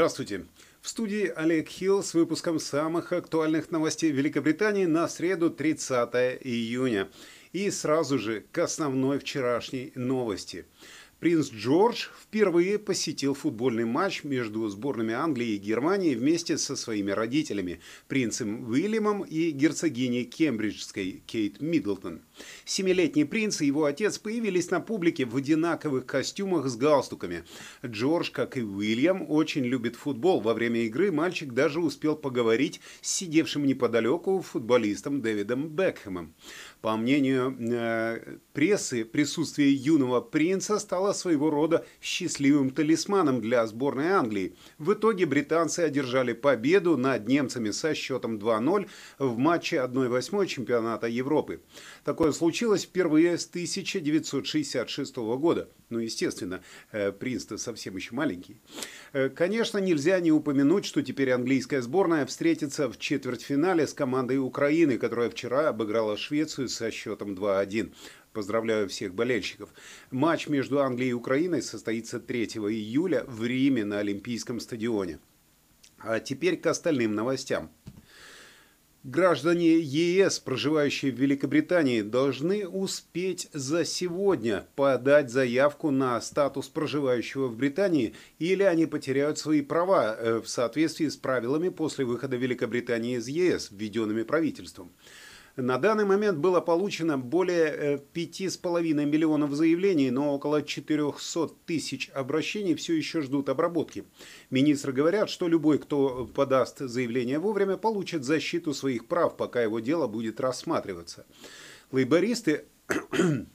Здравствуйте. В студии Олег Хилл с выпуском самых актуальных новостей Великобритании на среду 30 июня. И сразу же к основной вчерашней новости – Принц Джордж впервые посетил футбольный матч между сборными Англии и Германии вместе со своими родителями, принцем Уильямом и герцогиней Кембриджской Кейт Миддлтон. Семилетний принц и его отец появились на публике в одинаковых костюмах с галстуками. Джордж, как и Уильям, очень любит футбол. Во время игры мальчик даже успел поговорить с сидевшим неподалеку футболистом Дэвидом Бекхэмом. По мнению э, прессы, присутствие юного принца стало своего рода счастливым талисманом для сборной Англии. В итоге британцы одержали победу над немцами со счетом 2-0 в матче 1-8 чемпионата Европы. Такое случилось впервые с 1966 года. Ну, естественно, э, принц-то совсем еще маленький. Э, конечно, нельзя не упомянуть, что теперь английская сборная встретится в четвертьфинале с командой Украины, которая вчера обыграла Швецию со счетом 2-1. Поздравляю всех болельщиков. Матч между Англией и Украиной состоится 3 июля в Риме на Олимпийском стадионе. А теперь к остальным новостям. Граждане ЕС, проживающие в Великобритании, должны успеть за сегодня подать заявку на статус проживающего в Британии, или они потеряют свои права э, в соответствии с правилами после выхода Великобритании из ЕС, введенными правительством. На данный момент было получено более 5,5 э, миллионов заявлений, но около 400 тысяч обращений все еще ждут обработки. Министры говорят, что любой, кто подаст заявление вовремя, получит защиту своих прав, пока его дело будет рассматриваться. Лейбористы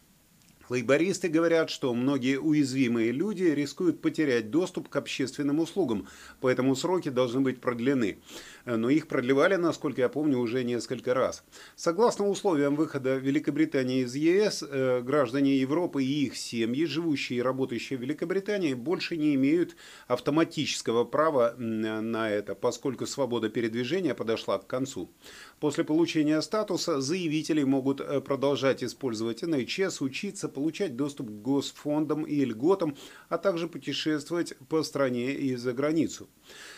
Лейбористы говорят, что многие уязвимые люди рискуют потерять доступ к общественным услугам, поэтому сроки должны быть продлены. Но их продлевали, насколько я помню, уже несколько раз. Согласно условиям выхода Великобритании из ЕС, э, граждане Европы и их семьи, живущие и работающие в Великобритании, больше не имеют автоматического права на это, поскольку свобода передвижения подошла к концу. После получения статуса заявители могут э, продолжать использовать НХС, учиться, получать доступ к госфондам и льготам, а также путешествовать по стране и за границу.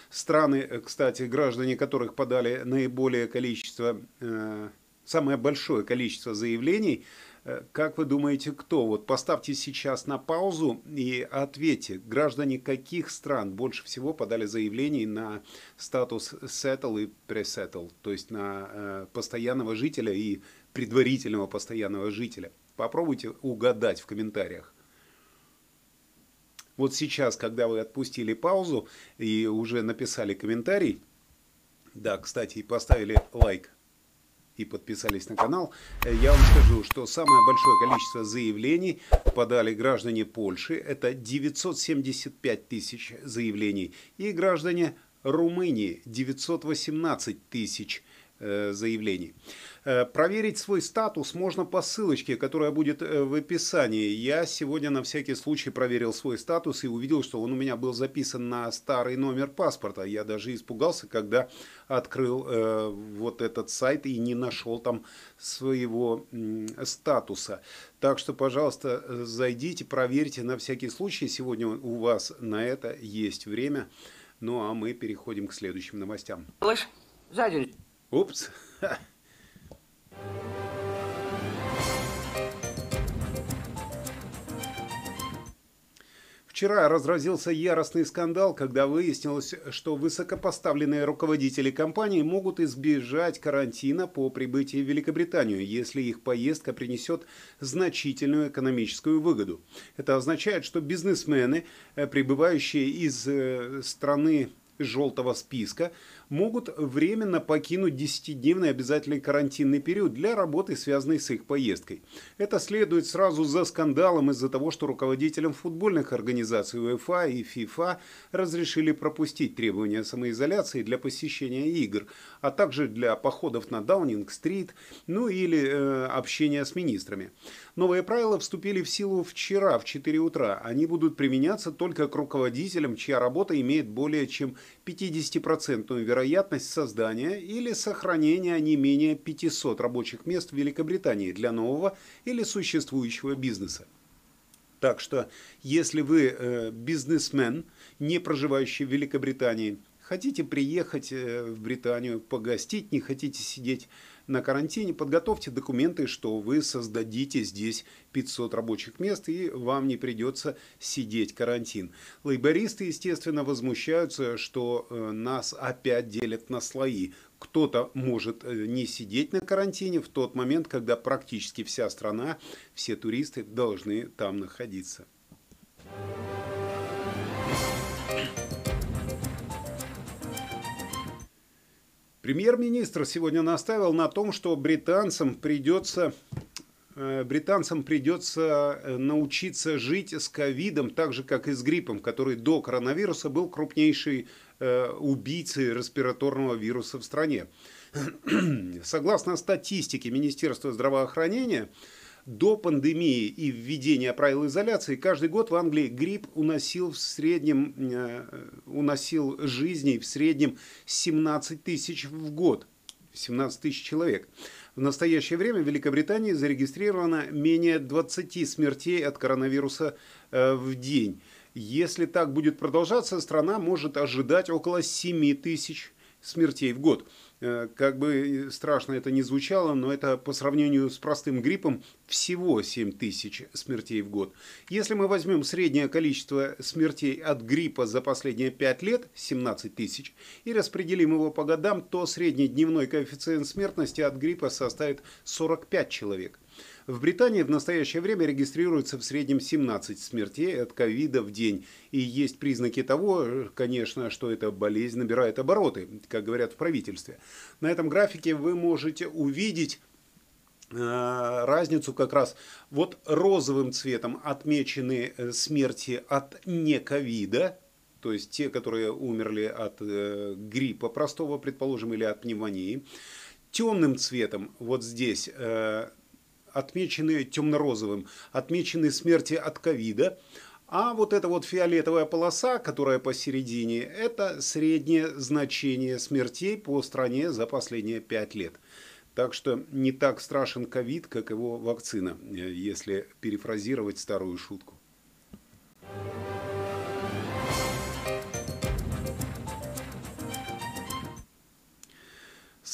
Страны, э, кстати, граждане которых подали наиболее количество, э, самое большое количество заявлений, э, как вы думаете, кто? Вот поставьте сейчас на паузу и ответьте, граждане каких стран больше всего подали заявлений на статус settle и presettle, то есть на постоянного жителя и предварительного постоянного жителя. Попробуйте угадать в комментариях. Вот сейчас, когда вы отпустили паузу и уже написали комментарий, да, кстати, и поставили лайк и подписались на канал, э, я вам скажу, что самое большое количество заявлений подали граждане Польши, это 975 тысяч заявлений, и граждане Румынии 918 тысяч. Э, заявлений. Э, проверить свой статус можно по ссылочке, которая будет э, в описании. Я сегодня на всякий случай проверил свой статус и увидел, что он у меня был записан на старый номер паспорта. Я даже испугался, когда открыл э, вот этот сайт и не нашел там своего э, статуса. Так что, пожалуйста, зайдите, проверьте на всякий случай. Сегодня у вас на это есть время. Ну а мы переходим к следующим новостям. Слышь, сзади Упс. Вчера разразился яростный скандал, когда выяснилось, что высокопоставленные руководители компании могут избежать карантина по прибытии в Великобританию, если их поездка принесет значительную экономическую выгоду. Это означает, что бизнесмены, э, прибывающие из э, страны желтого списка могут временно покинуть 10-дневный обязательный карантинный период для работы, связанной с их поездкой. Это следует сразу за скандалом из-за того, что руководителям футбольных организаций УЕФА и ФИФА разрешили пропустить требования самоизоляции для посещения игр, а также для походов на Даунинг-стрит, ну или э, общения с министрами. Новые правила вступили в силу вчера в 4 утра. Они будут применяться только к руководителям, чья работа имеет более чем 50% вероятность создания или сохранения не менее 500 рабочих мест в Великобритании для нового или существующего бизнеса. Так что, если вы э, бизнесмен, не проживающий в Великобритании, хотите приехать э, в Британию, погостить, не хотите сидеть на карантине, подготовьте документы, что вы создадите здесь 500 рабочих мест и вам не придется сидеть карантин. Лейбористы, естественно, возмущаются, что э, нас опять делят на слои. Кто-то может э, не сидеть на карантине в тот момент, когда практически вся страна, все туристы должны там находиться. Премьер-министр сегодня наставил на том, что британцам придется э, британцам придется э, научиться жить с ковидом так же, как и с гриппом, который до коронавируса был крупнейшей э, убийцей респираторного вируса в стране. Согласно статистике Министерства здравоохранения, до пандемии и введения правил изоляции каждый год в Англии грипп уносил в среднем, э, уносил жизней в среднем 17 тысяч в год. 17 тысяч человек. В настоящее время в Великобритании зарегистрировано менее 20 смертей от коронавируса э, в день. Если так будет продолжаться, страна может ожидать около 7 тысяч смертей в год. Э, как бы страшно это не звучало, но это по сравнению с простым гриппом всего 7 тысяч смертей в год. Если мы возьмем среднее количество смертей от гриппа за последние 5 лет, 17 тысяч, и распределим его по годам, то средний дневной коэффициент смертности от гриппа составит 45 человек. В Британии в настоящее время регистрируется в среднем 17 смертей от ковида в день. И есть признаки того, конечно, что эта болезнь набирает обороты, как говорят в правительстве. На этом графике вы можете увидеть э, разницу как раз. Вот розовым цветом отмечены э, смерти от не ковида, то есть те, которые умерли от э, гриппа простого, предположим, или от пневмонии. Темным цветом вот здесь отмечены темно-розовым, отмечены смерти от ковида, а вот эта вот фиолетовая полоса, которая посередине, это среднее значение смертей по стране за последние пять лет. Так что не так страшен ковид, как его вакцина, если перефразировать старую шутку.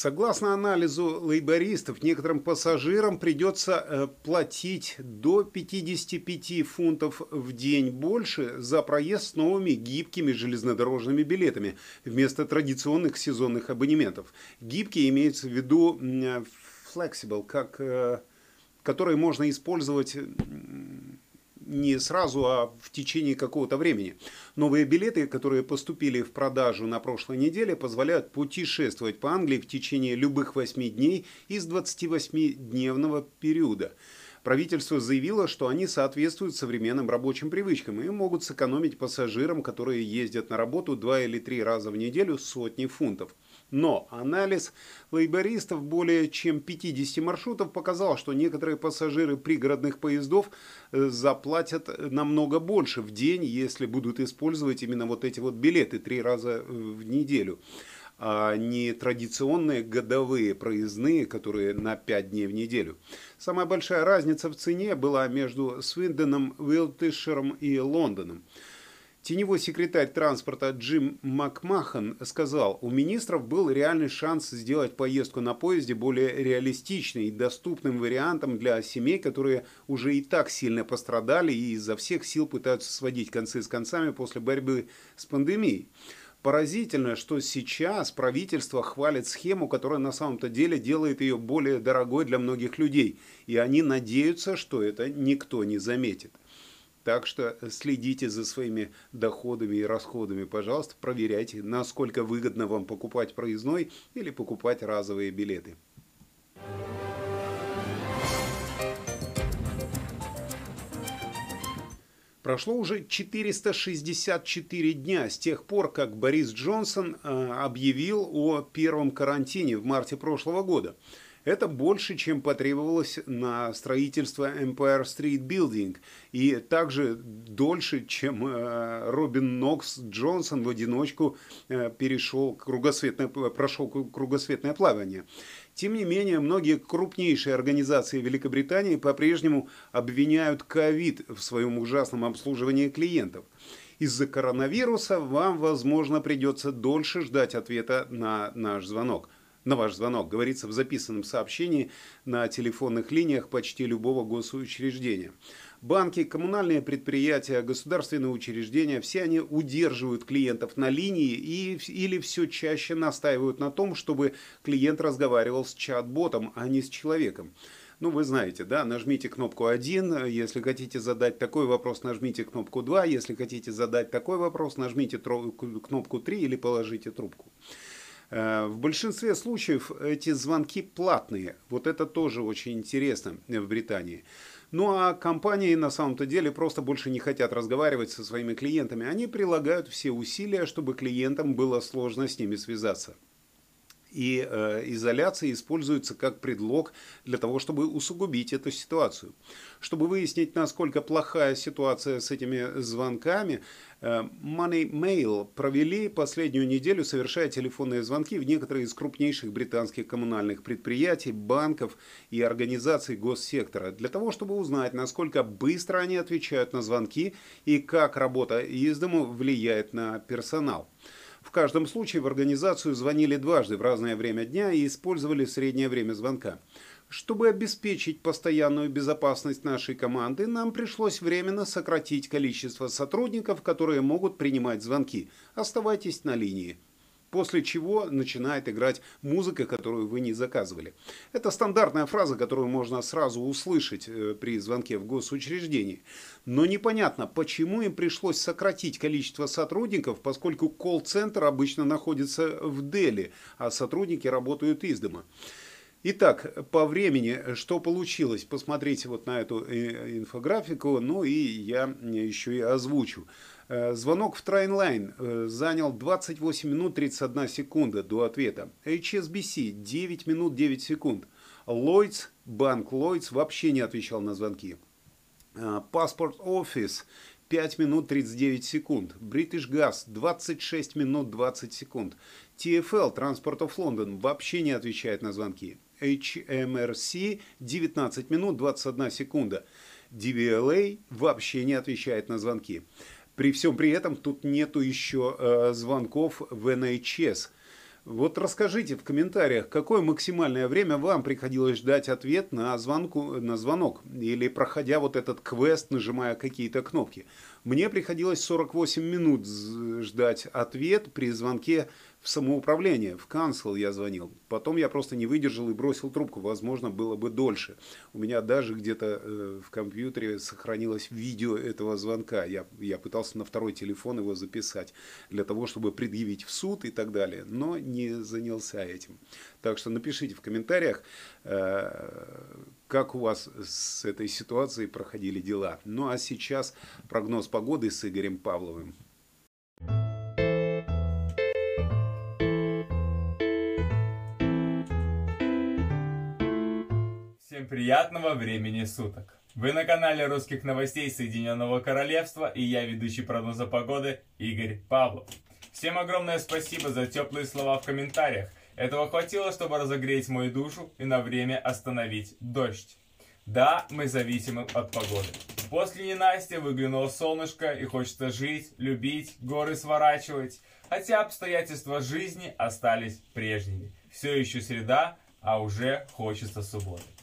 Согласно анализу лейбористов, некоторым пассажирам придется э, платить до 55 фунтов в день больше за проезд с новыми гибкими железнодорожными билетами вместо традиционных сезонных абонементов. Гибкие имеются в виду flexible, как, э, которые можно использовать не сразу, а в течение какого-то времени. Новые билеты, которые поступили в продажу на прошлой неделе, позволяют путешествовать по Англии в течение любых 8 дней из 28-дневного периода. Правительство заявило, что они соответствуют современным рабочим привычкам и могут сэкономить пассажирам, которые ездят на работу два или три раза в неделю, сотни фунтов. Но анализ лейбористов более чем 50 маршрутов показал, что некоторые пассажиры пригородных поездов э, заплатят намного больше в день, если будут использовать именно вот эти вот билеты три раза э, в неделю а не традиционные годовые проездные, которые на 5 дней в неделю. Самая большая разница в цене была между Свинденом, Уилтишером и Лондоном. Теневой секретарь транспорта Джим Макмахан сказал, у министров был реальный шанс сделать поездку на поезде более реалистичной и доступным вариантом для семей, которые уже и так сильно пострадали и изо всех сил пытаются сводить концы с концами после борьбы с пандемией. Поразительно, что сейчас правительство хвалит схему, которая на самом-то деле делает ее более дорогой для многих людей, и они надеются, что это никто не заметит. Так что следите за своими доходами и расходами, пожалуйста, проверяйте, насколько выгодно вам покупать проездной или покупать разовые билеты. Прошло уже 464 дня с тех пор, как Борис Джонсон э, объявил о первом карантине в марте прошлого года. Это больше, чем потребовалось на строительство Empire Street Building, и также дольше, чем э, Робин Нокс Джонсон в одиночку э, перешел кругосветное, прошел кругосветное плавание. Тем не менее, многие крупнейшие организации Великобритании по-прежнему обвиняют ковид в своем ужасном обслуживании клиентов. Из-за коронавируса вам, возможно, придется дольше ждать ответа на наш звонок. На ваш звонок, говорится в записанном сообщении на телефонных линиях почти любого госучреждения. Банки, коммунальные предприятия, государственные учреждения, все они удерживают клиентов на линии и, или все чаще настаивают на том, чтобы клиент разговаривал с чат-ботом, а не с человеком. Ну, вы знаете, да, нажмите кнопку 1, если хотите задать такой вопрос, нажмите кнопку 2, если хотите задать такой вопрос, нажмите кнопку 3 или положите трубку. Э, в большинстве случаев эти звонки платные. Вот это тоже очень интересно в Британии. Ну а компании на самом-то деле просто больше не хотят разговаривать со своими клиентами. Они прилагают все усилия, чтобы клиентам было сложно с ними связаться. И э, изоляция используется как предлог для того, чтобы усугубить эту ситуацию. Чтобы выяснить, насколько плохая ситуация с этими звонками, э, Money Mail провели последнюю неделю, совершая телефонные звонки в некоторые из крупнейших британских коммунальных предприятий, банков и организаций госсектора, для того, чтобы узнать, насколько быстро они отвечают на звонки и как работа из дому влияет на персонал. В каждом случае в организацию звонили дважды в разное время дня и использовали среднее время звонка. Чтобы обеспечить постоянную безопасность нашей команды, нам пришлось временно сократить количество сотрудников, которые могут принимать звонки. Оставайтесь на линии после чего начинает играть музыка, которую вы не заказывали. Это стандартная фраза, которую можно сразу услышать э, при звонке в госучреждении. Но непонятно, почему им пришлось сократить количество сотрудников, поскольку колл-центр обычно находится в Дели, а сотрудники работают из дома. Итак, по времени, что получилось, посмотрите вот на эту э, инфографику, ну и я еще и озвучу. Э, звонок в Трайнлайн э, занял 28 минут 31 секунда до ответа. HSBC 9 минут 9 секунд. Lloyds, банк Lloyds вообще не отвечал на звонки. Паспорт Office 5 минут 39 секунд. British Gas 26 минут 20 секунд. TFL Transport of London вообще не отвечает на звонки. HMRC 19 минут 21 секунда. DVLA вообще не отвечает на звонки. При всем при этом тут нету еще э, звонков в NHS. Вот расскажите в комментариях, какое максимальное время вам приходилось ждать ответ на, звонку, на звонок или проходя вот этот квест, нажимая какие-то кнопки. Мне приходилось 48 минут ждать ответ при звонке в самоуправление, в канцел я звонил. Потом я просто не выдержал и бросил трубку. Возможно, было бы дольше. У меня даже где-то э, в компьютере сохранилось видео этого звонка. Я, я пытался на второй телефон его записать для того, чтобы предъявить в суд и так далее. Но не занялся этим. Так что напишите в комментариях, э, как у вас с этой ситуацией проходили дела. Ну а сейчас прогноз погоды с Игорем Павловым. Всем приятного времени суток! Вы на канале русских новостей Соединенного Королевства и я ведущий прогноза погоды Игорь Павлов. Всем огромное спасибо за теплые слова в комментариях. Этого хватило, чтобы разогреть мою душу и на время остановить дождь. Да, мы зависимы от погоды. После ненастья выглянуло солнышко и хочется жить, любить, горы сворачивать. Хотя обстоятельства жизни остались прежними. Все еще среда, а уже хочется субботы.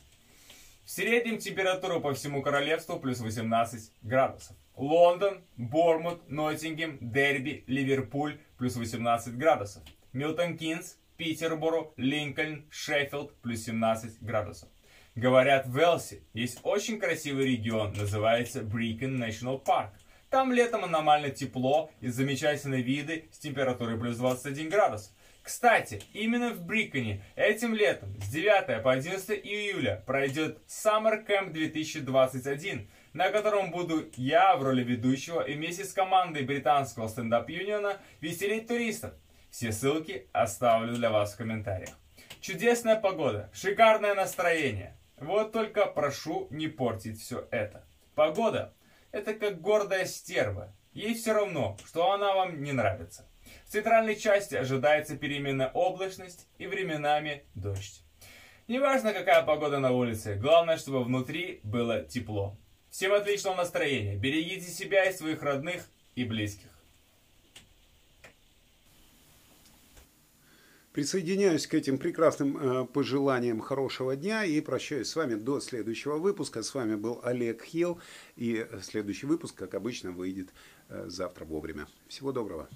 В среднем температура по всему королевству плюс 18 градусов. Лондон, Бормут, Ноттингем, Дерби, Ливерпуль плюс 18 градусов. Милтон Кинс, Питерборо, Линкольн, Шеффилд плюс 17 градусов. Говорят, в Велсе есть очень красивый регион, называется Brecon National Park. Там летом аномально тепло и замечательные виды с температурой плюс 21 градус. Кстати, именно в Бреконе этим летом с 9 по 11 июля пройдет Summer Camp 2021, на котором буду я в роли ведущего и вместе с командой британского стендап-юниона веселить туристов. Все ссылки оставлю для вас в комментариях. Чудесная погода, шикарное настроение. Вот только прошу не портить все это. Погода – это как гордая стерва. Ей все равно, что она вам не нравится. В центральной части ожидается переменная облачность и временами дождь. Неважно, какая погода на улице, главное, чтобы внутри было тепло. Всем отличного настроения, берегите себя и своих родных и близких. Присоединяюсь к этим прекрасным э, пожеланиям хорошего дня и прощаюсь с вами до следующего выпуска. С вами был Олег Хилл и следующий выпуск, как обычно, выйдет э, завтра вовремя. Всего доброго.